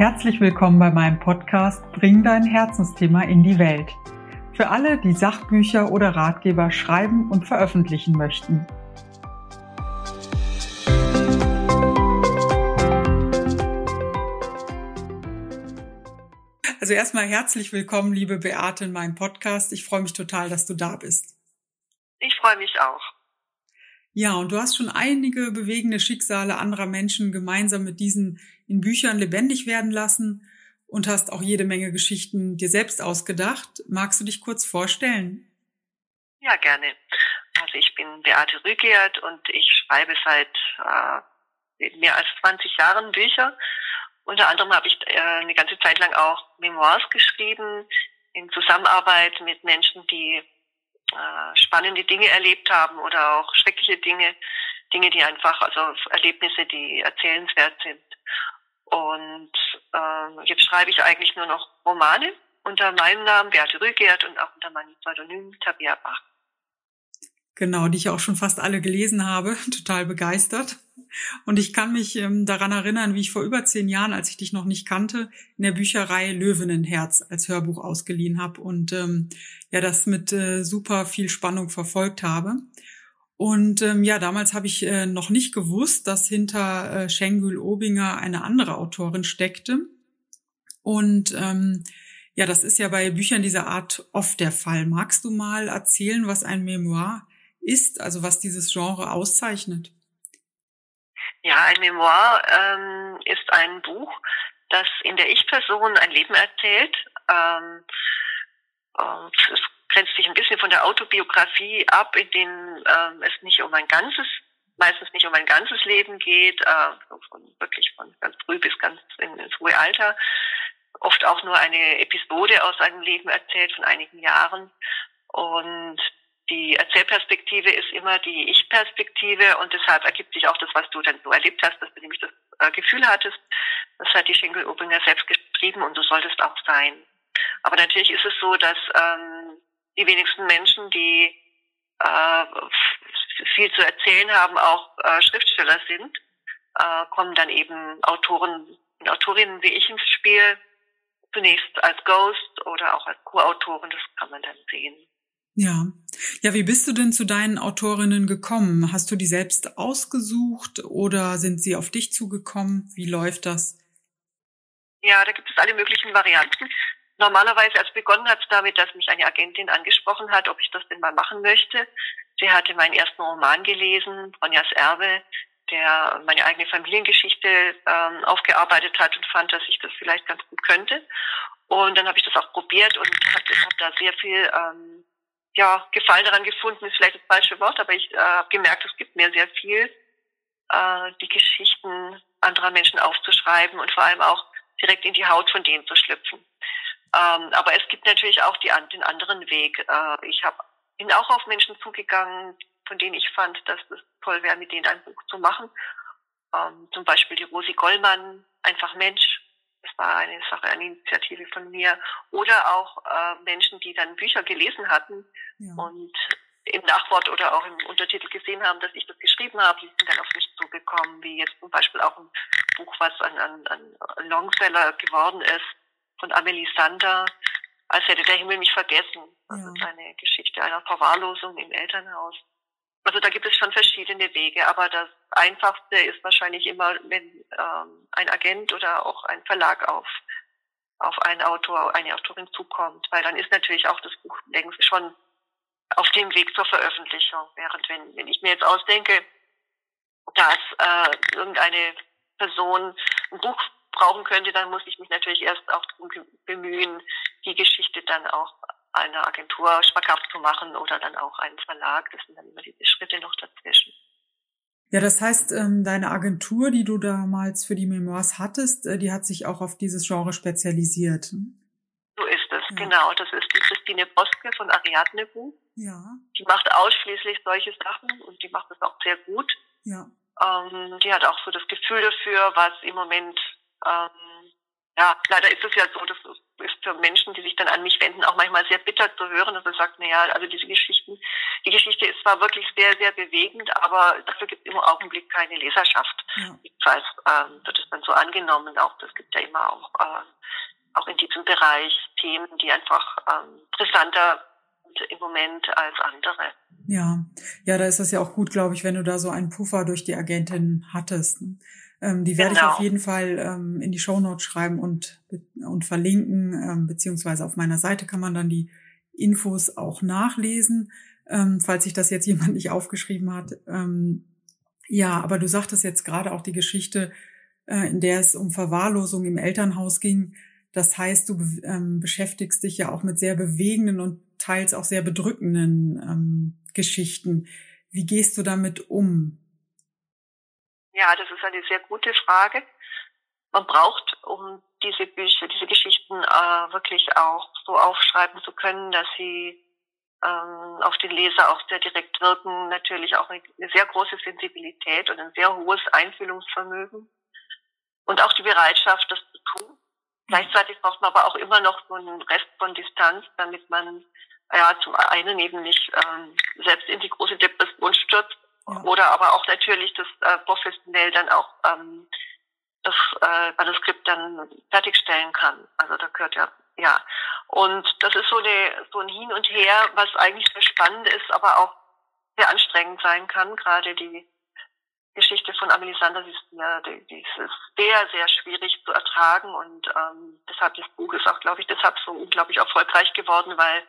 Herzlich willkommen bei meinem Podcast Bring dein Herzensthema in die Welt. Für alle, die Sachbücher oder Ratgeber schreiben und veröffentlichen möchten. Also erstmal herzlich willkommen, liebe Beate, in meinem Podcast. Ich freue mich total, dass du da bist. Ich freue mich auch. Ja, und du hast schon einige bewegende Schicksale anderer Menschen gemeinsam mit diesen in Büchern lebendig werden lassen und hast auch jede Menge Geschichten dir selbst ausgedacht. Magst du dich kurz vorstellen? Ja, gerne. Also ich bin Beate Rügert und ich schreibe seit äh, mehr als 20 Jahren Bücher. Unter anderem habe ich äh, eine ganze Zeit lang auch Memoirs geschrieben in Zusammenarbeit mit Menschen, die äh, spannende Dinge erlebt haben oder auch schreckliche Dinge, Dinge, die einfach, also Erlebnisse, die erzählenswert sind. Und äh, jetzt schreibe ich eigentlich nur noch Romane unter meinem Namen Beate Rügert und auch unter meinem Pseudonym Tabia Bach. Genau, die ich auch schon fast alle gelesen habe, total begeistert. Und ich kann mich ähm, daran erinnern, wie ich vor über zehn Jahren, als ich dich noch nicht kannte, in der Bücherei Löwenenherz als Hörbuch ausgeliehen habe und ähm, ja, das mit äh, super viel Spannung verfolgt habe. Und ähm, ja, damals habe ich äh, noch nicht gewusst, dass hinter äh, Schengül Obinger eine andere Autorin steckte. Und ähm, ja, das ist ja bei Büchern dieser Art oft der Fall. Magst du mal erzählen, was ein Memoir ist, also was dieses Genre auszeichnet? Ja, ein Memoir ähm, ist ein Buch, das in der Ich-Person ein Leben erzählt. Ähm, äh, es grenzt sich ein bisschen von der Autobiografie ab, in dem ähm, es nicht um ein ganzes, meistens nicht um ein ganzes Leben geht, äh, von, wirklich von ganz früh bis ganz in, ins hohe Alter. Oft auch nur eine Episode aus einem Leben erzählt von einigen Jahren. Und die Erzählperspektive ist immer die Ich-Perspektive und deshalb ergibt sich auch das, was du dann so erlebt hast, dass du nämlich das äh, Gefühl hattest, das hat die Schenkel-Obinger selbst geschrieben und so soll das auch sein. Aber natürlich ist es so, dass ähm, die wenigsten Menschen, die äh, viel zu erzählen haben, auch äh, Schriftsteller sind, äh, kommen dann eben Autoren und Autorinnen wie ich ins Spiel, zunächst als Ghost oder auch als Co-Autorin, das kann man dann sehen. Ja. Ja, wie bist du denn zu deinen Autorinnen gekommen? Hast du die selbst ausgesucht oder sind sie auf dich zugekommen? Wie läuft das? Ja, da gibt es alle möglichen Varianten. Normalerweise, als begonnen hat es damit, dass mich eine Agentin angesprochen hat, ob ich das denn mal machen möchte. Sie hatte meinen ersten Roman gelesen, Ronjas Erbe, der meine eigene Familiengeschichte ähm, aufgearbeitet hat und fand, dass ich das vielleicht ganz gut könnte. Und dann habe ich das auch probiert und habe hab da sehr viel ähm, ja, Gefallen daran gefunden, ist vielleicht das falsche Wort, aber ich äh, habe gemerkt, es gibt mir sehr viel, äh, die Geschichten anderer Menschen aufzuschreiben und vor allem auch direkt in die Haut von denen zu schlüpfen. Ähm, aber es gibt natürlich auch die, den anderen Weg. Äh, ich hab, bin auch auf Menschen zugegangen, von denen ich fand, dass es toll wäre, mit denen ein Buch zu machen. Ähm, zum Beispiel die Rosi Gollmann, einfach Mensch, das war eine Sache, eine Initiative von mir. Oder auch äh, Menschen, die dann Bücher gelesen hatten ja. und im Nachwort oder auch im Untertitel gesehen haben, dass ich das geschrieben habe, die sind dann auf mich zugekommen, wie jetzt zum Beispiel auch ein Buch, was ein, ein, ein Longseller geworden ist, von Amelie Sander, als hätte der Himmel mich vergessen. Das ja. ist eine Geschichte einer Verwahrlosung im Elternhaus. Also da gibt es schon verschiedene Wege, aber das Einfachste ist wahrscheinlich immer, wenn ähm, ein Agent oder auch ein Verlag auf auf einen Autor, eine Autorin zukommt, weil dann ist natürlich auch das Buch längst schon auf dem Weg zur Veröffentlichung. Während wenn, wenn ich mir jetzt ausdenke, dass äh, irgendeine Person ein Buch brauchen könnte, dann muss ich mich natürlich erst auch bemühen, die Geschichte dann auch einer Agentur schmackhaft zu machen oder dann auch einen Verlag. Das sind dann immer diese Schritte noch dazwischen. Ja, das heißt, ähm, deine Agentur, die du damals für die Memoirs hattest, äh, die hat sich auch auf dieses Genre spezialisiert. So ist es, ja. genau. Das ist die Christine Boske von Ariadne Buch. Ja. Die macht ausschließlich solche Sachen und die macht das auch sehr gut. Ja. Ähm, die hat auch so das Gefühl dafür, was im Moment ähm, ja, leider ist es ja so, dass ist für Menschen, die sich dann an mich wenden, auch manchmal sehr bitter zu hören, dass er sagt, na ja, also diese Geschichten, die Geschichte ist zwar wirklich sehr, sehr bewegend, aber dafür gibt es im Augenblick keine Leserschaft. Ja. Jedenfalls ähm, wird es dann so angenommen, auch das gibt ja immer auch, äh, auch in diesem Bereich Themen, die einfach ähm, brisanter im Moment als andere. Ja, ja, da ist das ja auch gut, glaube ich, wenn du da so einen Puffer durch die Agentin hattest. Ähm, die werde genau. ich auf jeden Fall ähm, in die Shownotes schreiben und, und verlinken, ähm, beziehungsweise auf meiner Seite kann man dann die Infos auch nachlesen, ähm, falls sich das jetzt jemand nicht aufgeschrieben hat. Ähm, ja, aber du sagtest jetzt gerade auch die Geschichte, äh, in der es um Verwahrlosung im Elternhaus ging. Das heißt, du ähm, beschäftigst dich ja auch mit sehr bewegenden und teils auch sehr bedrückenden Geschichten. Wie gehst du damit um? Ja, das ist eine sehr gute Frage. Man braucht, um diese Bücher, diese Geschichten äh, wirklich auch so aufschreiben zu können, dass sie ähm, auf den Leser auch sehr direkt wirken, natürlich auch eine, sehr große Sensibilität und ein sehr hohes Einfühlungsvermögen und auch die Bereitschaft, das zu tun. Gleichzeitig braucht man aber auch immer noch so einen Rest von Distanz, damit man ja zum einen eben nicht ähm, selbst in die große Depression stürzt oder aber auch natürlich das äh, professionell dann auch ähm, das äh, Manuskript dann fertigstellen kann. Also da gehört ja ja und das ist so eine so ein Hin und Her, was eigentlich sehr spannend ist, aber auch sehr anstrengend sein kann. Gerade die Geschichte von Amelie Sanders ist ja, die, die ist sehr, sehr schwierig zu ertragen und ähm, deshalb das Buch ist auch, glaube ich, deshalb so unglaublich erfolgreich geworden, weil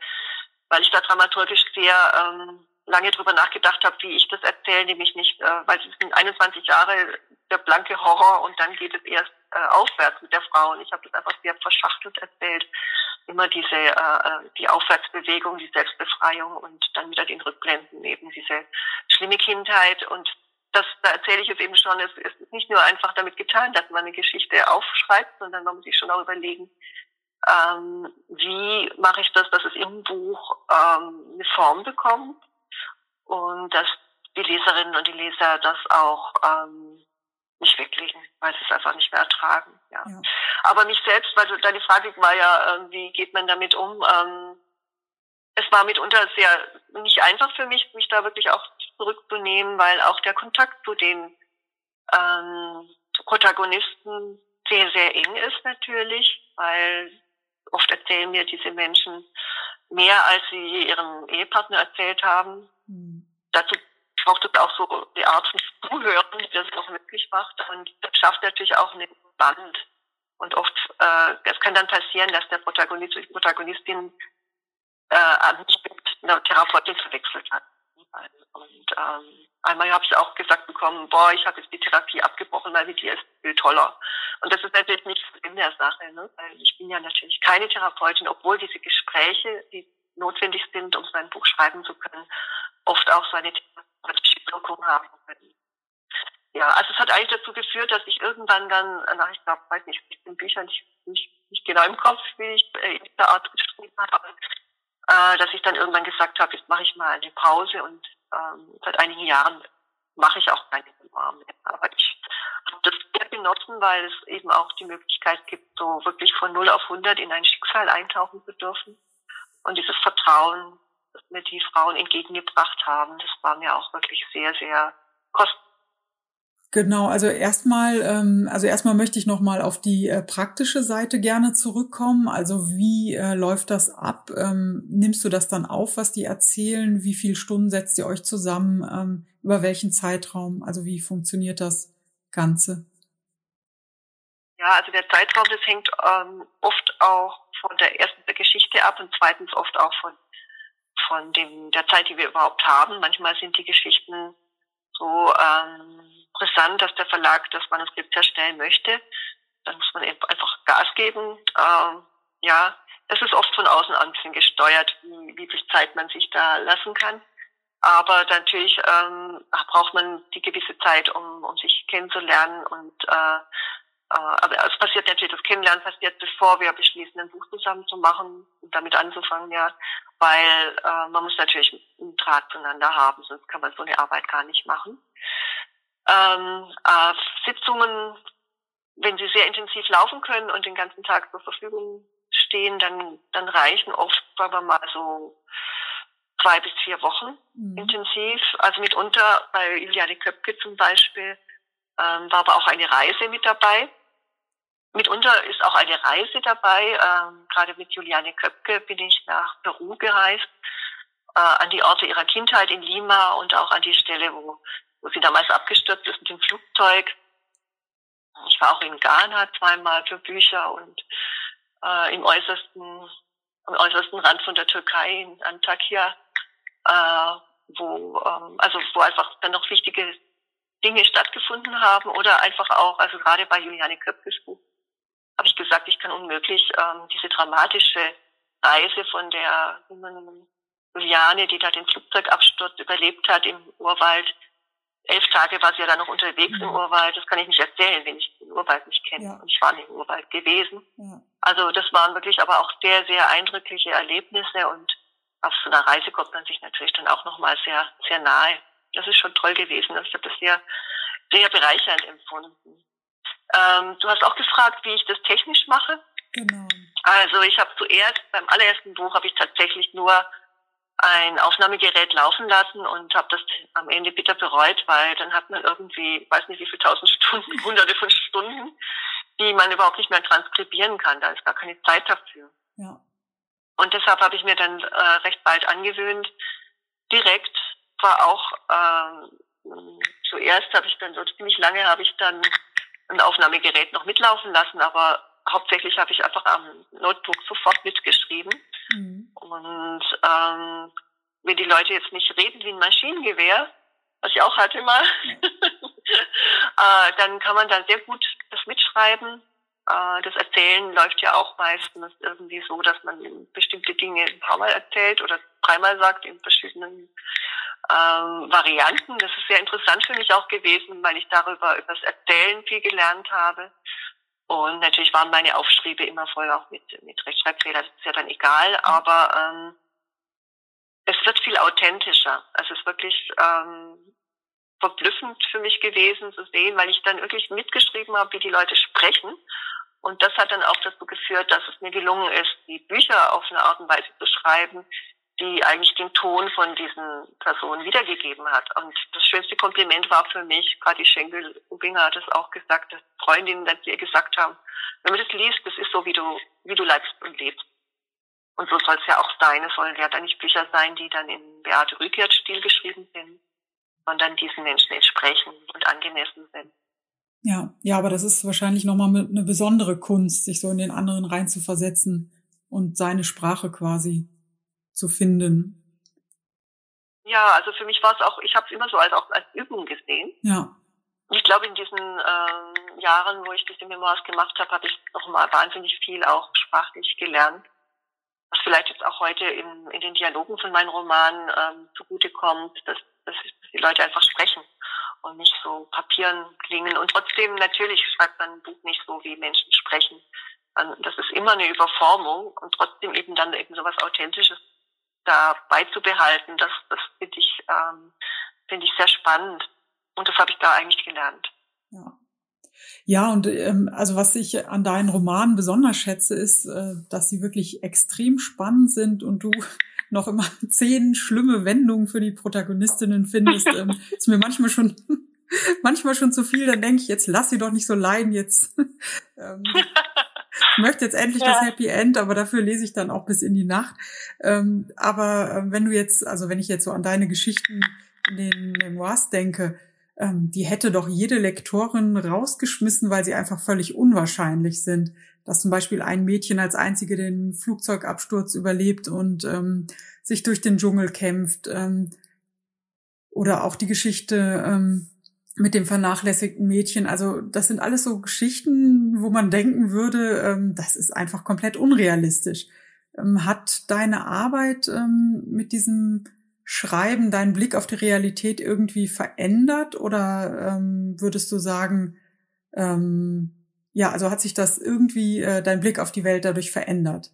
weil ich da dramaturgisch sehr ähm, lange drüber nachgedacht habe, wie ich das erzähle, nämlich nicht, äh, weil es sind 21 Jahre der blanke Horror und dann geht es erst äh, aufwärts mit der Frau und ich habe das einfach sehr verschachtelt erzählt. Immer diese äh, äh, die Aufwärtsbewegung, die Selbstbefreiung und dann wieder den Rückblenden eben diese schlimme Kindheit und das, da erzähle ich es eben schon, es, es ist nicht nur einfach damit getan, dass man eine Geschichte aufschreibt, sondern man muss sich schon auch überlegen, ähm, wie mache ich das, dass es im Buch ähm, eine Form bekommt und dass die Leserinnen und die Leser das auch ähm, nicht wegkriegen, weil sie es einfach nicht mehr ertragen. Ja. ja. Aber mich selbst, weil deine Frage war ja, äh, wie geht man damit um? Ähm, es war mitunter sehr nicht einfach für mich, mich da wirklich auch zurückzunehmen, weil auch der Kontakt zu den ähm, Protagonisten sehr, sehr eng ist natürlich, weil Oft erzählen mir diese Menschen mehr, als sie ihrem Ehepartner erzählt haben. Mhm. Dazu braucht es auch so die Art von Zuhören, die das auch möglich macht. Und das schafft natürlich auch einen Band. Und oft, äh, es kann dann passieren, dass der Protagonist die Protagonistin äh, mit einer Therapeutin verwechselt hat. Und ähm, einmal habe ich auch gesagt bekommen, boah, ich habe jetzt die Therapie abgebrochen, weil mit dir ist viel toller. Und das ist natürlich nicht in der Sache, ne? weil ich bin ja natürlich keine Therapeutin, obwohl diese Gespräche, die notwendig sind, um sein Buch schreiben zu können, oft auch so eine therapeutische Wirkung haben können. Ja, also es hat eigentlich dazu geführt, dass ich irgendwann dann, nach ich glaube, weiß nicht, in Büchern nicht, nicht, nicht genau im Kopf, wie ich äh, in dieser Art geschrieben habe, äh, dass ich dann irgendwann gesagt habe, jetzt mache ich mal eine Pause und ähm, seit einigen Jahren mache ich auch keine Memoiren mehr. Aber ich habe das sehr genossen, weil es eben auch die Möglichkeit gibt, so wirklich von 0 auf 100 in ein Schicksal eintauchen zu dürfen. Und dieses Vertrauen, mir die Frauen entgegengebracht haben, das war mir auch wirklich sehr, sehr kostbar Genau, also erstmal, ähm, also erstmal möchte ich noch mal auf die äh, praktische Seite gerne zurückkommen. Also wie äh, läuft das ab? Ähm, nimmst du das dann auf, was die erzählen? Wie viele Stunden setzt ihr euch zusammen? Ähm, über welchen Zeitraum? Also wie funktioniert das Ganze? Ja, also der Zeitraum, das hängt ähm, oft auch von der ersten Geschichte ab und zweitens oft auch von von dem der Zeit, die wir überhaupt haben. Manchmal sind die Geschichten so ähm, brisant, dass der Verlag das Manuskript herstellen möchte. Dann muss man eben einfach Gas geben. Ähm, ja, es ist oft von außen an gesteuert, wie, wie viel Zeit man sich da lassen kann. Aber natürlich ähm, braucht man die gewisse Zeit, um, um sich kennenzulernen und äh, aber es passiert natürlich, das Kennenlernen passiert, bevor wir beschließen, ein Buch zusammen zu machen und damit anzufangen, ja, weil äh, man muss natürlich einen Draht zueinander haben, sonst kann man so eine Arbeit gar nicht machen. Ähm, äh, Sitzungen, wenn sie sehr intensiv laufen können und den ganzen Tag zur Verfügung stehen, dann, dann reichen oft, sagen wir mal, so zwei bis vier Wochen mhm. intensiv. Also mitunter bei Iliane Köpke zum Beispiel ähm, war aber auch eine Reise mit dabei. Mitunter ist auch eine Reise dabei. Ähm, gerade mit Juliane Köpke bin ich nach Peru gereist, äh, an die Orte ihrer Kindheit in Lima und auch an die Stelle, wo, wo sie damals abgestürzt ist mit dem Flugzeug. Ich war auch in Ghana zweimal für Bücher und äh, im äußersten, am äußersten Rand von der Türkei in Antakya, äh, wo ähm, also wo einfach dann noch wichtige Dinge stattgefunden haben oder einfach auch, also gerade bei Juliane Köpkes Buch, habe ich gesagt, ich kann unmöglich ähm, diese dramatische Reise von der Juliane, die da den Flugzeugabsturz überlebt hat im Urwald. Elf Tage war sie ja dann noch unterwegs mhm. im Urwald. Das kann ich nicht erzählen, wenn ich den Urwald nicht kenne. Ja. Und ich war nicht im Urwald gewesen. Ja. Also das waren wirklich aber auch sehr, sehr eindrückliche Erlebnisse und auf so einer Reise kommt man sich natürlich dann auch nochmal sehr, sehr nahe. Das ist schon toll gewesen. Also ich habe das sehr, sehr bereichernd empfunden. Ähm, du hast auch gefragt, wie ich das technisch mache. Genau. Also ich habe zuerst beim allerersten Buch habe ich tatsächlich nur ein Aufnahmegerät laufen lassen und habe das am Ende bitter bereut, weil dann hat man irgendwie, weiß nicht wie viele tausend Stunden, hunderte von Stunden, die man überhaupt nicht mehr transkribieren kann. Da ist gar keine Zeit dafür. Ja. Und deshalb habe ich mir dann äh, recht bald angewöhnt, direkt war auch ähm, zuerst habe ich dann so ziemlich lange habe ich dann ein Aufnahmegerät noch mitlaufen lassen, aber hauptsächlich habe ich einfach am Notebook sofort mitgeschrieben. Mhm. Und ähm, wenn die Leute jetzt nicht reden wie ein Maschinengewehr, was ich auch hatte mal, äh, dann kann man da sehr gut das mitschreiben. Äh, das Erzählen läuft ja auch meistens irgendwie so, dass man bestimmte Dinge ein paar Mal erzählt oder dreimal sagt in verschiedenen ähm, Varianten. Das ist sehr interessant für mich auch gewesen, weil ich darüber über das Erzählen viel gelernt habe. Und natürlich waren meine Aufschriebe immer voll auch mit, mit Rechtschreibfehlern. Das ist ja dann egal, aber ähm, es wird viel authentischer. Es ist wirklich ähm, verblüffend für mich gewesen zu sehen, weil ich dann wirklich mitgeschrieben habe, wie die Leute sprechen. Und das hat dann auch dazu geführt, dass es mir gelungen ist, die Bücher auf eine Art und Weise zu schreiben, die eigentlich den Ton von diesen Personen wiedergegeben hat. Und das schönste Kompliment war für mich, gerade die Schenkel Ubinger hat es auch gesagt, dass Freundinnen dann ihr gesagt haben, wenn man das liest, das ist so, wie du, wie du leibst und lebst. Und so soll es ja auch sein. Es sollen ja dann nicht Bücher sein, die dann in Beate Rückert-Stil geschrieben sind, sondern diesen Menschen entsprechen und angemessen sind. Ja, ja, aber das ist wahrscheinlich nochmal eine besondere Kunst, sich so in den anderen reinzuversetzen und seine Sprache quasi zu finden? Ja, also für mich war es auch, ich habe es immer so als auch als Übung gesehen. Ja. Ich glaube, in diesen ähm, Jahren, wo ich diese Memoirs gemacht habe, habe ich nochmal wahnsinnig viel auch sprachlich gelernt. Was vielleicht jetzt auch heute in, in den Dialogen von meinen Romanen ähm, zugutekommt, dass, dass die Leute einfach sprechen und nicht so Papieren klingen. Und trotzdem, natürlich schreibt man ein Buch nicht so, wie Menschen sprechen. Das ist immer eine Überformung und trotzdem eben dann eben so was Authentisches da beizubehalten, das, das finde ich, ähm, finde ich sehr spannend. Und das habe ich da eigentlich gelernt. Ja. Ja, und ähm, also was ich an deinen Romanen besonders schätze, ist, äh, dass sie wirklich extrem spannend sind und du noch immer zehn schlimme Wendungen für die Protagonistinnen findest. ähm, ist mir manchmal schon manchmal schon zu viel, dann denke ich, jetzt lass sie doch nicht so leiden, jetzt ähm, ich möchte jetzt endlich ja. das Happy End, aber dafür lese ich dann auch bis in die Nacht. Ähm, aber äh, wenn du jetzt, also wenn ich jetzt so an deine Geschichten in den Memoirs denke, ähm, die hätte doch jede Lektorin rausgeschmissen, weil sie einfach völlig unwahrscheinlich sind. Dass zum Beispiel ein Mädchen als einzige den Flugzeugabsturz überlebt und ähm, sich durch den Dschungel kämpft. Ähm, oder auch die Geschichte, ähm, mit dem vernachlässigten Mädchen. Also das sind alles so Geschichten, wo man denken würde, ähm, das ist einfach komplett unrealistisch. Ähm, hat deine Arbeit ähm, mit diesem Schreiben deinen Blick auf die Realität irgendwie verändert oder ähm, würdest du sagen, ähm, ja, also hat sich das irgendwie äh, dein Blick auf die Welt dadurch verändert?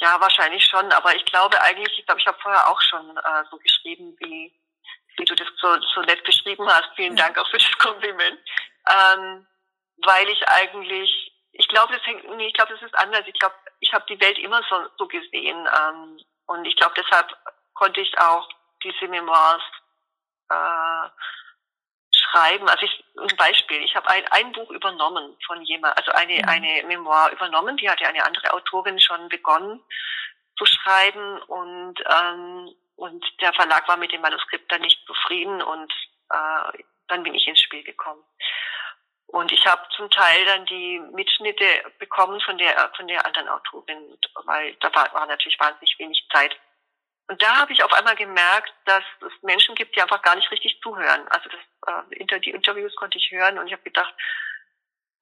Ja, wahrscheinlich schon, aber ich glaube eigentlich, ich glaube, ich habe vorher auch schon äh, so geschrieben, wie wie du das so, so nett beschrieben hast. Vielen Dank auch für das Kompliment. Ähm, weil ich eigentlich ich glaube, das hängt, nee, ich glaube, das ist anders. Ich glaube, ich habe die Welt immer so, so gesehen. Ähm, und ich glaube, deshalb konnte ich auch diese Memoirs äh, schreiben. Also ich, ein Beispiel, ich habe ein, ein Buch übernommen von jemand, also eine, mhm. eine Memoir übernommen, die hatte eine andere Autorin schon begonnen zu schreiben und, ähm, und der Verlag war mit dem Manuskript dann nicht zufrieden und äh, dann bin ich ins Spiel gekommen. Und ich habe zum Teil dann die Mitschnitte bekommen von der von der anderen Autorin, weil da war, war natürlich wahnsinnig wenig Zeit. Und da habe ich auf einmal gemerkt, dass es Menschen gibt, die einfach gar nicht richtig zuhören. Also das, äh, die Interviews konnte ich hören und ich habe gedacht,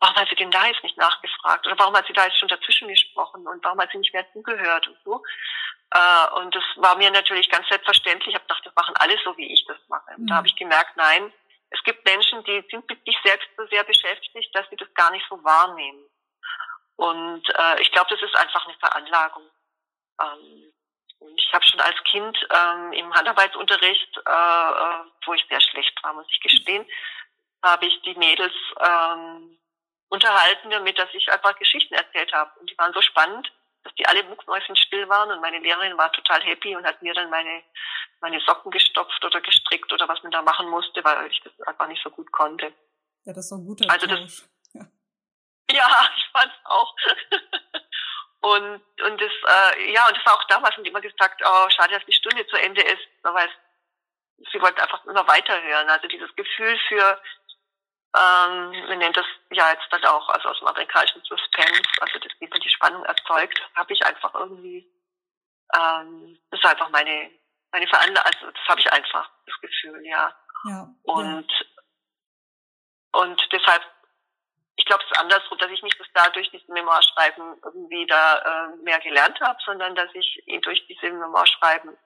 warum hat sie denn da jetzt nicht nachgefragt? Oder warum hat sie da jetzt schon dazwischen gesprochen? Und warum hat sie nicht mehr zugehört und so? Äh, und das war mir natürlich ganz selbstverständlich. Ich habe gedacht, das machen alle so, wie ich das mache. Und mhm. da habe ich gemerkt, nein, es gibt Menschen, die sind mit sich selbst so sehr beschäftigt, dass sie das gar nicht so wahrnehmen. Und äh, ich glaube, das ist einfach eine Veranlagung. Ähm, und ich habe schon als Kind ähm, im Handarbeitsunterricht, äh, äh, wo ich sehr schlecht war, muss ich gestehen, habe ich die Mädels ähm, unterhalten damit, dass ich einfach Geschichten erzählt habe. Und die waren so spannend, dass die alle mucksmäuschenstill waren und meine Lehrerin war total happy und hat mir dann meine, meine Socken gestopft oder gestrickt oder was man da machen musste, weil ich das einfach nicht so gut konnte. Ja, das ist so ein guter also das, ja. ja, ich fand's auch. Und, und das, äh, ja, und das war auch damals und immer gesagt, oh, schade, dass die Stunde zu Ende ist, weil sie wollten einfach immer weiterhören. Also dieses Gefühl für, ähm, man nennt das ja jetzt dann auch, also aus dem amerikanischen Suspense, also das, wie man die Spannung erzeugt, habe ich einfach irgendwie, ähm, das ist einfach meine, meine Veranlagung, also das habe ich einfach, das Gefühl, ja. ja und, ja. und deshalb ich glaube, es ist andersrum, dass ich nicht dass dadurch dieses Memoirschreiben irgendwie da äh, mehr gelernt habe, sondern dass ich durch diese Memoirschreiben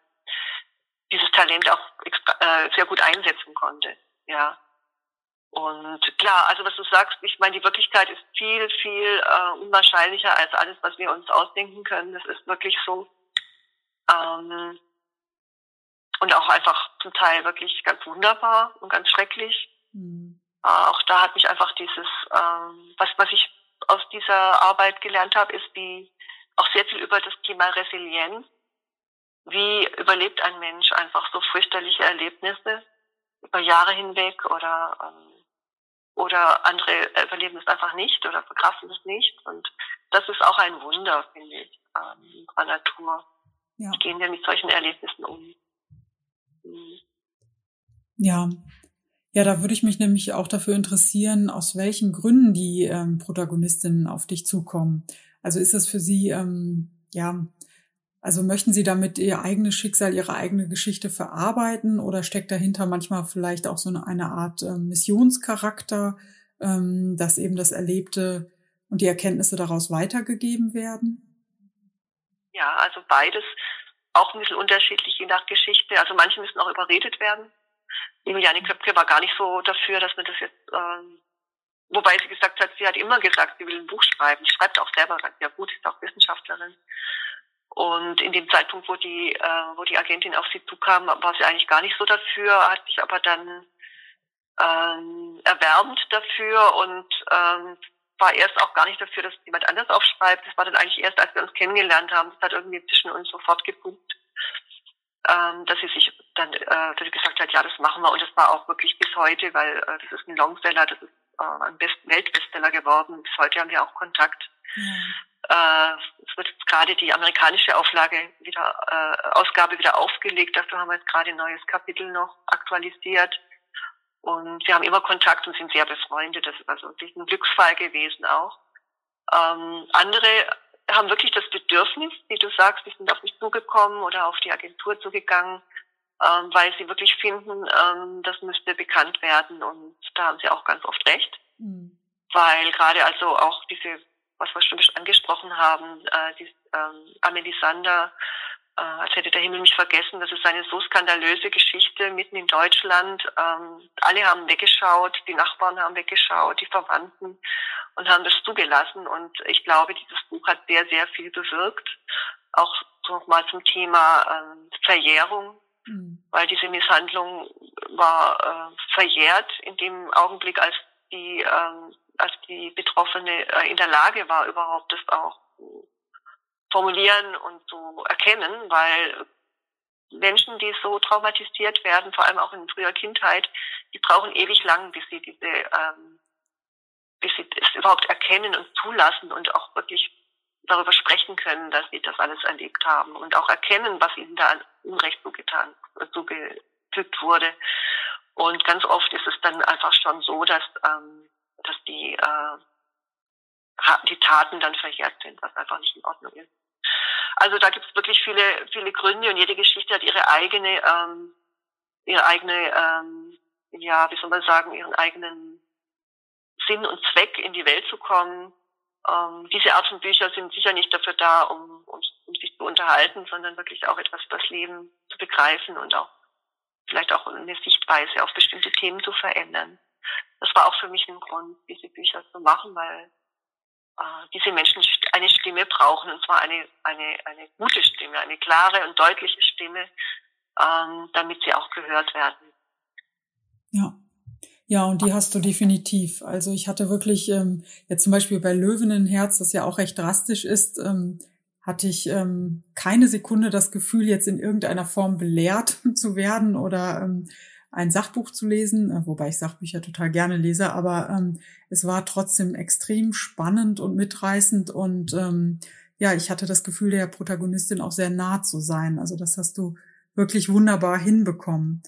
dieses Talent auch äh, sehr gut einsetzen konnte. Ja. Und klar, also was du sagst, ich meine, die Wirklichkeit ist viel, viel äh, unwahrscheinlicher als alles, was wir uns ausdenken können. Das ist wirklich so. Ähm, und auch einfach zum Teil wirklich ganz wunderbar und ganz schrecklich. Mhm. Äh, auch da hat mich einfach dieses, ähm, was, was ich aus dieser Arbeit gelernt habe, ist wie auch sehr viel über das Thema Resilienz. Wie überlebt ein Mensch einfach so fürchterliche Erlebnisse über Jahre hinweg oder ähm, oder andere überleben es einfach nicht oder verkraften es nicht. Und das ist auch ein Wunder, finde ich, ähm, der Natur. Ja. Wie gehen wir mit solchen Erlebnissen um? Mhm. Ja, ja, da würde ich mich nämlich auch dafür interessieren, aus welchen Gründen die ähm, Protagonistinnen auf dich zukommen. Also ist das für Sie, ähm, ja, also möchten Sie damit Ihr eigenes Schicksal, Ihre eigene Geschichte verarbeiten oder steckt dahinter manchmal vielleicht auch so eine, Art äh, Missionscharakter, ähm, dass eben das Erlebte und die Erkenntnisse daraus weitergegeben werden? Ja, also beides auch ein bisschen unterschiedlich je nach Geschichte. Also manche müssen auch überredet werden Juliane Köpke war gar nicht so dafür, dass man das jetzt, ähm, wobei sie gesagt hat, sie hat immer gesagt, sie will ein Buch schreiben. Sie schreibt auch selber ja gut, ist auch Wissenschaftlerin. Und in dem Zeitpunkt, wo die, äh, wo die Agentin auf sie zukam, war sie eigentlich gar nicht so dafür, hat sich aber dann ähm, erwärmt dafür und ähm, war erst auch gar nicht dafür, dass jemand anders aufschreibt. Das war dann eigentlich erst, als wir uns kennengelernt haben. Das hat irgendwie zwischen uns sofort gepunkt ähm, dass sie sich dann äh, dass sie gesagt hat, ja, das machen wir. Und das war auch wirklich bis heute, weil äh, das ist ein Longseller, das ist äh, ein Best Weltbestseller geworden. Bis heute haben wir auch Kontakt. Mhm. Äh, es wird jetzt gerade die amerikanische Auflage wieder, äh, Ausgabe wieder aufgelegt. Dafür haben wir jetzt gerade ein neues Kapitel noch aktualisiert. Und wir haben immer Kontakt und sind sehr befreundet. Das ist also wirklich ein Glücksfall gewesen auch. Ähm, andere haben wirklich das Bedürfnis, wie du sagst, die sind auf mich zugekommen oder auf die Agentur zugegangen, ähm, weil sie wirklich finden, ähm, das müsste bekannt werden und da haben sie auch ganz oft recht. Mhm. Weil gerade also auch diese, was wir schon angesprochen haben, äh, die ähm, Amelie Sander, äh, als hätte der Himmel mich vergessen, das ist eine so skandalöse Geschichte mitten in Deutschland. Ähm, alle haben weggeschaut, die Nachbarn haben weggeschaut, die Verwandten und haben das zugelassen. Und ich glaube, dieses Buch hat sehr, sehr viel bewirkt. Auch nochmal zum Thema ähm, Verjährung, mhm. weil diese Misshandlung war äh, verjährt in dem Augenblick, als die ähm, als die Betroffene äh, in der Lage war, überhaupt das auch zu formulieren und zu erkennen, weil Menschen, die so traumatisiert werden, vor allem auch in früher Kindheit, die brauchen ewig lang, bis sie diese, ähm, bis sie es überhaupt erkennen und zulassen und auch wirklich darüber sprechen können, dass sie das alles erlebt haben und auch erkennen, was ihnen da an Unrecht zugetan, zugefügt wurde. Und ganz oft ist es dann einfach schon so, dass, ähm, dass die, äh, die Taten dann verjährt sind, was einfach nicht in Ordnung ist. Also da gibt es wirklich viele, viele Gründe und jede Geschichte hat ihre eigene, ähm, ihre eigene, ähm, ja, wie soll man sagen, ihren eigenen Sinn und Zweck in die Welt zu kommen. Ähm, diese Art von Bücher sind sicher nicht dafür da, um, um, um sich zu unterhalten, sondern wirklich auch etwas über das Leben zu begreifen und auch vielleicht auch eine Sichtweise auf bestimmte Themen zu verändern. Das war auch für mich ein Grund, diese Bücher zu machen, weil äh, diese Menschen eine Stimme brauchen, und zwar eine, eine, eine gute Stimme, eine klare und deutliche Stimme, ähm, damit sie auch gehört werden. Ja. Ja, und die hast du definitiv. Also ich hatte wirklich, ähm, jetzt zum Beispiel bei Löwenenherz, das ja auch recht drastisch ist, ähm, hatte ich ähm, keine Sekunde das Gefühl, jetzt in irgendeiner Form belehrt zu werden oder ähm, ein Sachbuch zu lesen, äh, wobei ich Sachbücher total gerne lese, aber ähm, es war trotzdem extrem spannend und mitreißend und ähm, ja, ich hatte das Gefühl, der Protagonistin auch sehr nah zu sein. Also das hast du wirklich wunderbar hinbekommen.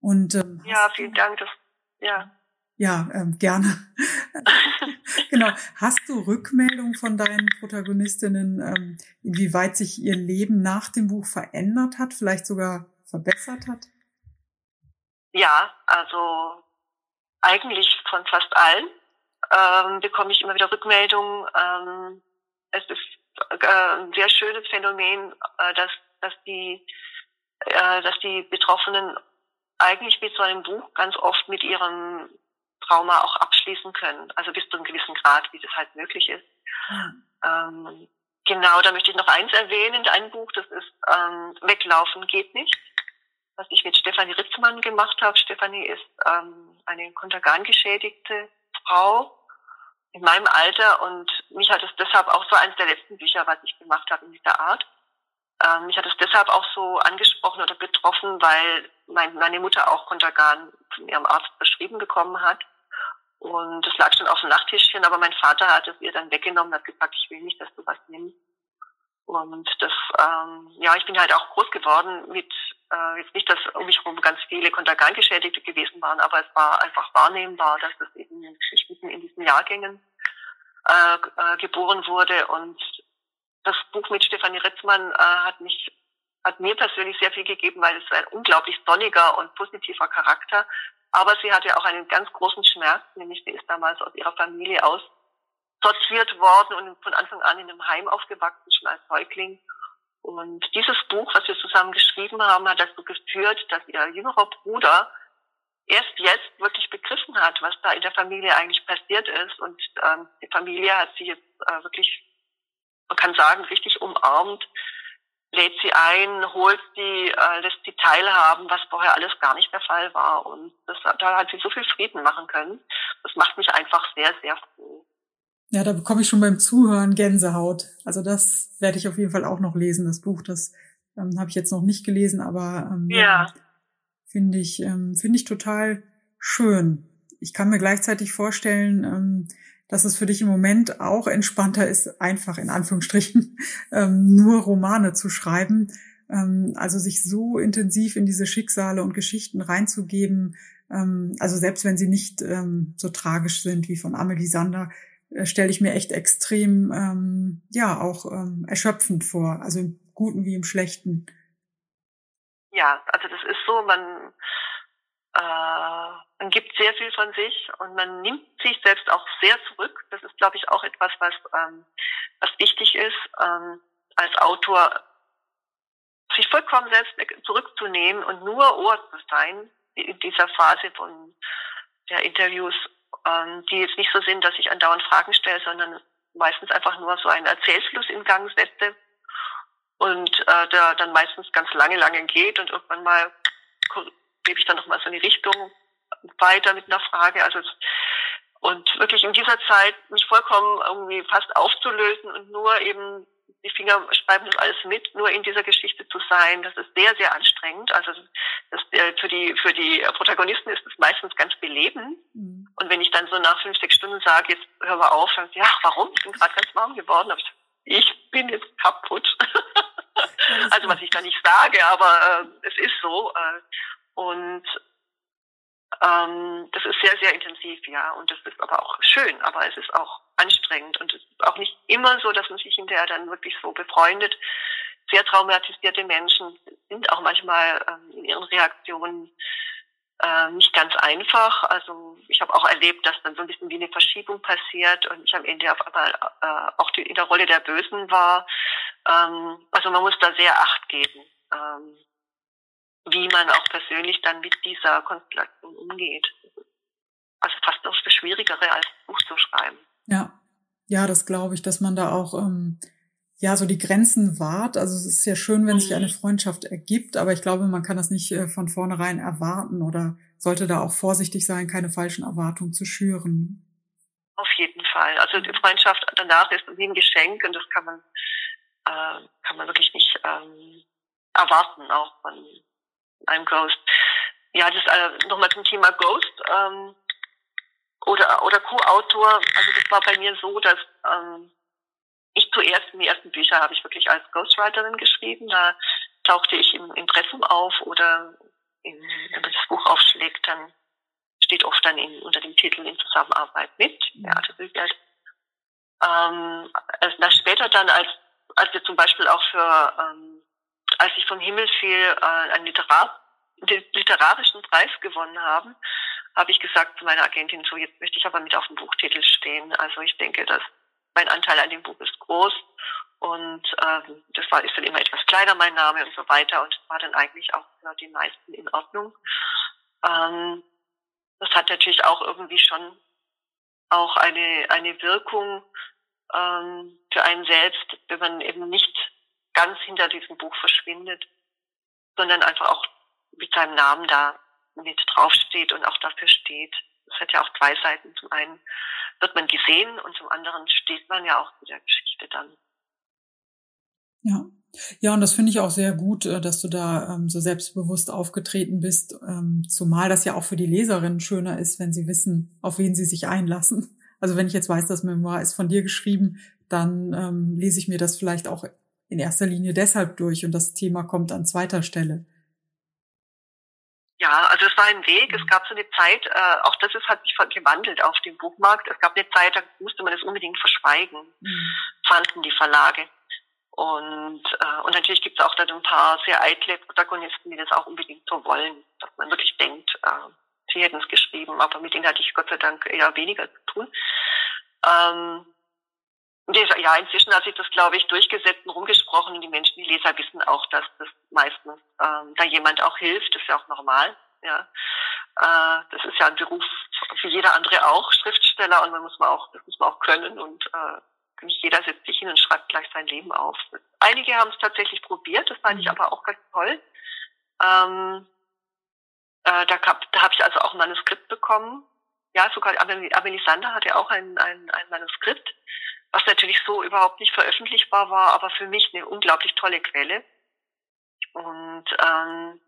Und ähm, ja, vielen Dank. Das, ja. Ja, ähm, gerne. genau. Hast du Rückmeldung von deinen Protagonistinnen, ähm, inwieweit sich ihr Leben nach dem Buch verändert hat, vielleicht sogar verbessert hat? Ja, also eigentlich von fast allen ähm, bekomme ich immer wieder Rückmeldungen. Ähm, es ist äh, ein sehr schönes Phänomen, äh, dass, dass, die, äh, dass die Betroffenen eigentlich mit so einem Buch ganz oft mit ihrem Trauma auch abschließen können. Also bis zu einem gewissen Grad, wie das halt möglich ist. Ähm, genau, da möchte ich noch eins erwähnen, ein Buch, das ist ähm, Weglaufen geht nicht was ich mit Stefanie Ritzmann gemacht habe. Stefanie ist ähm, eine kontergan-geschädigte Frau in meinem Alter und mich hat es deshalb auch so eines der letzten Bücher, was ich gemacht habe in dieser Art. Ähm, mich hat es deshalb auch so angesprochen oder betroffen, weil mein, meine Mutter auch Kontergan von ihrem Arzt beschrieben bekommen hat. Und es lag schon auf dem Nachttischchen, aber mein Vater hat es ihr dann weggenommen, hat gesagt, ich will nicht, dass du was nimmst. Und das, ähm, ja, ich bin halt auch groß geworden mit, äh, jetzt nicht, dass um mich herum ganz viele Kontergangeschädigte gewesen waren, aber es war einfach wahrnehmbar, dass das eben mitten in diesen Jahrgängen äh, äh, geboren wurde. Und das Buch mit Stefanie Ritzmann äh, hat mich, hat mir persönlich sehr viel gegeben, weil es ein unglaublich sonniger und positiver Charakter. Aber sie hatte auch einen ganz großen Schmerz, nämlich sie ist damals aus ihrer Familie aus sortiert worden und von Anfang an in einem Heim aufgewachsen, schon als Säugling. Und dieses Buch, was wir zusammen geschrieben haben, hat dazu geführt, dass ihr jüngerer Bruder erst jetzt wirklich begriffen hat, was da in der Familie eigentlich passiert ist. Und ähm, die Familie hat sie jetzt äh, wirklich, man kann sagen, richtig umarmt, lädt sie ein, holt sie, äh, lässt sie teilhaben, was vorher alles gar nicht der Fall war. Und das, da hat sie so viel Frieden machen können. Das macht mich einfach sehr, sehr froh. Ja, da bekomme ich schon beim Zuhören Gänsehaut. Also das werde ich auf jeden Fall auch noch lesen, das Buch. Das ähm, habe ich jetzt noch nicht gelesen, aber ähm, ja. finde ich, ähm, finde ich total schön. Ich kann mir gleichzeitig vorstellen, ähm, dass es für dich im Moment auch entspannter ist, einfach in Anführungsstrichen ähm, nur Romane zu schreiben. Ähm, also sich so intensiv in diese Schicksale und Geschichten reinzugeben. Ähm, also selbst wenn sie nicht ähm, so tragisch sind wie von Amelie Sander, stelle ich mir echt extrem, ähm, ja, auch ähm, erschöpfend vor, also im Guten wie im Schlechten. Ja, also das ist so, man, äh, man gibt sehr viel von sich und man nimmt sich selbst auch sehr zurück. Das ist, glaube ich, auch etwas, was, ähm, was wichtig ist, ähm, als Autor sich vollkommen selbst zurückzunehmen und nur Ohr zu sein in dieser Phase von der Interviews ähm, die jetzt nicht so sind, dass ich andauernd Fragen stelle, sondern meistens einfach nur so einen Erzählfluss in Gang setze und äh, der dann meistens ganz lange, lange geht und irgendwann mal gebe ich dann nochmal so eine Richtung weiter mit einer Frage. Also Und wirklich in dieser Zeit mich vollkommen irgendwie fast aufzulösen und nur eben die Finger schreiben das alles mit, nur in dieser Geschichte zu sein, das ist sehr, sehr anstrengend. Also das, äh, für die für die Protagonisten ist es meistens ganz belebend. Mhm. Und wenn ich dann so nach fünf, sechs Stunden sage, jetzt hör mal auf, dann ja, warum? Ich bin gerade ganz warm geworden. Ich bin jetzt kaputt. also was ich da nicht sage, aber äh, es ist so. Äh, und ähm, das ist sehr, sehr intensiv, ja. Und das ist aber auch schön, aber es ist auch anstrengend. Und es ist auch nicht immer so, dass man sich hinterher dann wirklich so befreundet. Sehr traumatisierte Menschen sind auch manchmal ähm, in ihren Reaktionen äh, nicht ganz einfach. Also ich habe auch erlebt, dass dann so ein bisschen wie eine Verschiebung passiert und ich am Ende auf einmal äh, auch die, in der Rolle der Bösen war. Ähm, also man muss da sehr Acht geben. Ähm, wie man auch persönlich dann mit dieser Konstellation umgeht. Also fast noch das Schwierigere als Buch zu schreiben. Ja, ja, das glaube ich, dass man da auch ähm, ja so die Grenzen wahrt. Also es ist ja schön, wenn mhm. sich eine Freundschaft ergibt, aber ich glaube, man kann das nicht äh, von vornherein erwarten oder sollte da auch vorsichtig sein, keine falschen Erwartungen zu schüren. Auf jeden Fall. Also die Freundschaft danach ist wie ein Geschenk und das kann man äh, kann man wirklich nicht ähm, erwarten, auch von einem Ghost. Ja, das äh, nochmal zum Thema Ghost ähm, oder oder Co-Autor. Also das war bei mir so, dass ähm, ich zuerst in die ersten Bücher habe ich wirklich als Ghostwriterin geschrieben. Da tauchte ich im Impressum auf oder in, wenn man das Buch aufschlägt, dann steht oft dann in, unter dem Titel in Zusammenarbeit mit Beate Büchert. Ähm, also später dann, als, als wir zum Beispiel auch für ähm, als ich vom Himmel fiel, äh, einen Literar den literarischen Preis gewonnen haben, habe ich gesagt zu meiner Agentin, so jetzt möchte ich aber mit auf dem Buchtitel stehen. Also ich denke, dass mein Anteil an dem Buch ist groß und ähm, das war ist dann immer etwas kleiner mein Name und so weiter und war dann eigentlich auch für die meisten in Ordnung. Ähm, das hat natürlich auch irgendwie schon auch eine eine Wirkung ähm, für einen selbst, wenn man eben nicht ganz hinter diesem Buch verschwindet, sondern einfach auch mit seinem Namen da mit draufsteht und auch dafür steht. Das hat ja auch zwei Seiten. Zum einen wird man gesehen und zum anderen steht man ja auch zu der Geschichte dann. Ja. Ja, und das finde ich auch sehr gut, äh, dass du da ähm, so selbstbewusst aufgetreten bist, ähm, zumal das ja auch für die Leserinnen schöner ist, wenn sie wissen, auf wen sie sich einlassen. Also wenn ich jetzt weiß, das Memoir ist von dir geschrieben, dann ähm, lese ich mir das vielleicht auch in erster Linie deshalb durch und das Thema kommt an zweiter Stelle. Ja, also es war ein Weg. Es gab so eine Zeit, äh, auch das ist, hat sich gewandelt auf dem Buchmarkt. Es gab eine Zeit, da musste man das unbedingt verschweigen, mhm. fanden die Verlage. Und, äh, und natürlich gibt es auch dann ein paar sehr eitle Protagonisten, die das auch unbedingt so wollen, dass man wirklich denkt, äh, sie hätten es geschrieben, aber mit denen hatte ich Gott sei Dank eher weniger zu tun. Ähm, ja, inzwischen hat sich das, glaube ich, durchgesetzt und rumgesprochen. Die Menschen, die Leser wissen auch, dass das meistens ähm, da jemand auch hilft. Das ist ja auch normal. Ja, äh, das ist ja ein Beruf wie jeder andere auch, Schriftsteller, und man muss man auch, das muss man auch können und äh, nicht jeder setzt sich hin und schreibt gleich sein Leben auf. Einige haben es tatsächlich probiert, das fand ich mhm. aber auch ganz toll. Ähm, äh, da, da habe ich also auch ein Manuskript bekommen. Ja, sogar Amelie Sander hatte auch ein, ein, ein Manuskript was natürlich so überhaupt nicht veröffentlichbar war, aber für mich eine unglaublich tolle Quelle. Und ähm,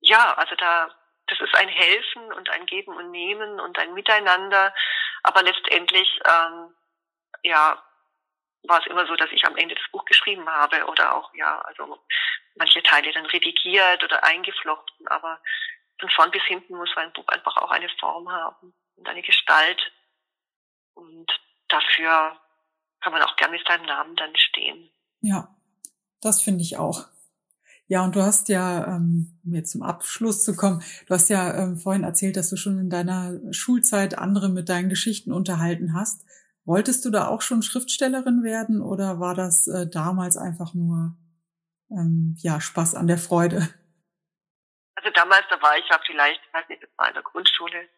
ja, also da, das ist ein Helfen und ein Geben und Nehmen und ein Miteinander, aber letztendlich, ähm, ja, war es immer so, dass ich am Ende das Buch geschrieben habe oder auch, ja, also manche Teile dann redigiert oder eingeflochten, aber von vorn bis hinten muss ein Buch einfach auch eine Form haben und eine Gestalt. Und dafür kann man auch gern mit seinem Namen dann stehen. Ja, das finde ich auch. Ja, und du hast ja, ähm, um jetzt zum Abschluss zu kommen, du hast ja ähm, vorhin erzählt, dass du schon in deiner Schulzeit andere mit deinen Geschichten unterhalten hast. Wolltest du da auch schon Schriftstellerin werden oder war das äh, damals einfach nur ähm, ja Spaß an der Freude? Also damals, da war ich ja vielleicht, ich weiß nicht, das war in der Grundschule,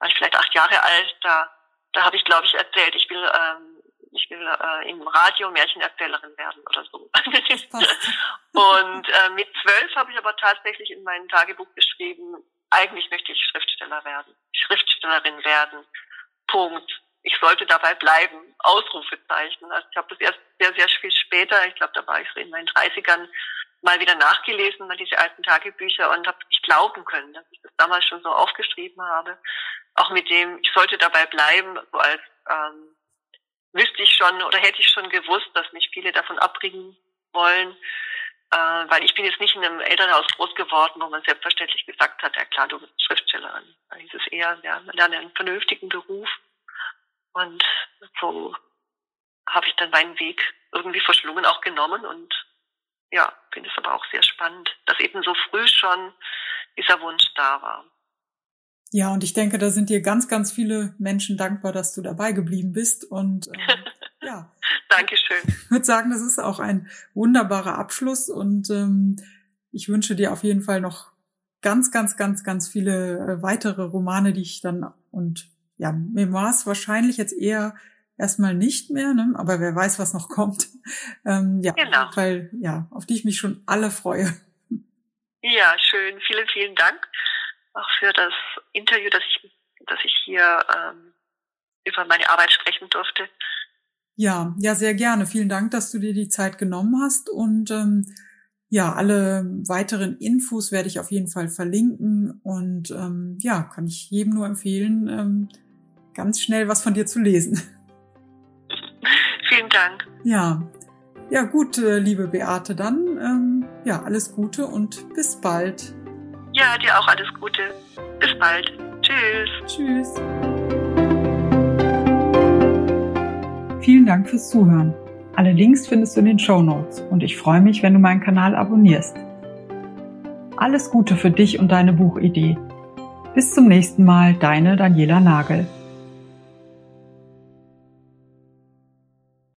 war ich vielleicht acht Jahre alt, da, da habe ich, glaube ich, erzählt, ich will ähm, ich will äh, im Radio Märchenerzählerin werden oder so. und äh, mit zwölf habe ich aber tatsächlich in meinem Tagebuch geschrieben, eigentlich möchte ich Schriftsteller werden, Schriftstellerin werden. Punkt. Ich sollte dabei bleiben. Ausrufezeichen. Also ich habe das erst sehr, sehr viel später, ich glaube, da war ich so in meinen 30ern, mal wieder nachgelesen, mal diese alten Tagebücher und habe nicht glauben können, dass ich das damals schon so aufgeschrieben habe. Auch mit dem, ich sollte dabei bleiben, so als ähm, wüsste ich schon oder hätte ich schon gewusst, dass mich viele davon abbringen wollen. Äh, weil ich bin jetzt nicht in einem Elternhaus groß geworden, wo man selbstverständlich gesagt hat, ja klar, du bist Schriftstellerin. Da hieß es eher, ja, man lernt einen vernünftigen Beruf. Und so habe ich dann meinen Weg irgendwie verschlungen auch genommen und ja, finde es aber auch sehr spannend, dass eben so früh schon dieser Wunsch da war. Ja, und ich denke, da sind dir ganz, ganz viele Menschen dankbar, dass du dabei geblieben bist. Und äh, ja. Dankeschön. Ich würde sagen, das ist auch ein wunderbarer Abschluss und ähm, ich wünsche dir auf jeden Fall noch ganz, ganz, ganz, ganz viele äh, weitere Romane, die ich dann und ja, Memoirs wahrscheinlich jetzt eher erstmal nicht mehr, ne? aber wer weiß, was noch kommt. Ähm, ja, genau. weil ja, auf die ich mich schon alle freue. Ja, schön. Vielen, vielen Dank auch für das Interview, dass ich, dass ich hier ähm, über meine Arbeit sprechen durfte. Ja, ja, sehr gerne. Vielen Dank, dass du dir die Zeit genommen hast und ähm, ja, alle weiteren Infos werde ich auf jeden Fall verlinken und ähm, ja, kann ich jedem nur empfehlen, ähm, ganz schnell was von dir zu lesen. Vielen Dank. Ja, ja gut, äh, liebe Beate, dann ähm, ja alles Gute und bis bald. Ja, dir auch alles Gute. Bis bald. Tschüss. Tschüss. Vielen Dank fürs Zuhören. Alle Links findest du in den Show Notes und ich freue mich, wenn du meinen Kanal abonnierst. Alles Gute für dich und deine Buchidee. Bis zum nächsten Mal, deine Daniela Nagel.